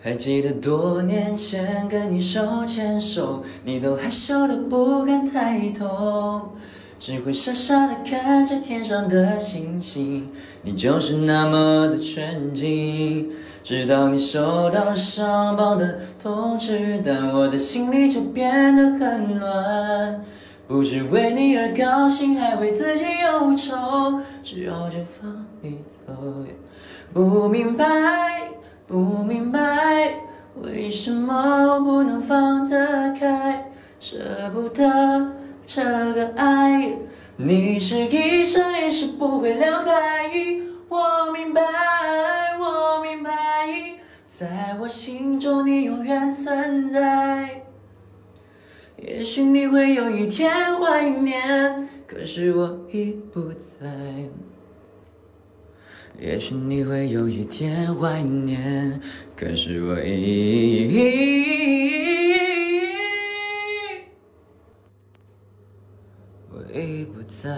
还记得多年前跟你手牵手，你都害羞的不敢抬头，只会傻傻的看着天上的星星。你就是那么的纯净，直到你收到上报的通知单，我的心里就变得很乱。不知为你而高兴，还为自己忧愁，只好就放你走。不明白。不明白为什么我不能放得开，舍不得这个爱，你是一生一世不会了解。我明白，我明白，在我心中你永远存在。也许你会有一天怀念，可是我已不在。也许你会有一天怀念，可是我已我已不在。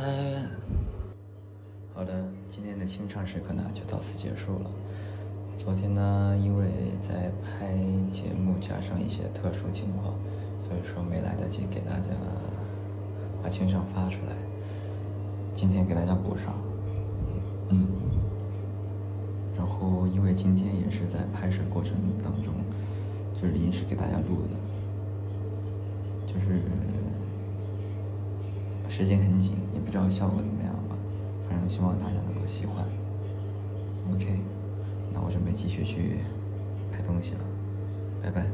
好的，今天的清唱时刻呢就到此结束了。昨天呢，因为在拍节目，加上一些特殊情况，所以说没来得及给大家把清唱发出来。今天给大家补上，嗯。然后，因为今天也是在拍摄过程当中，就临时给大家录的，就是时间很紧，也不知道效果怎么样吧。反正希望大家能够喜欢。OK，那我准备继续去拍东西了，拜拜。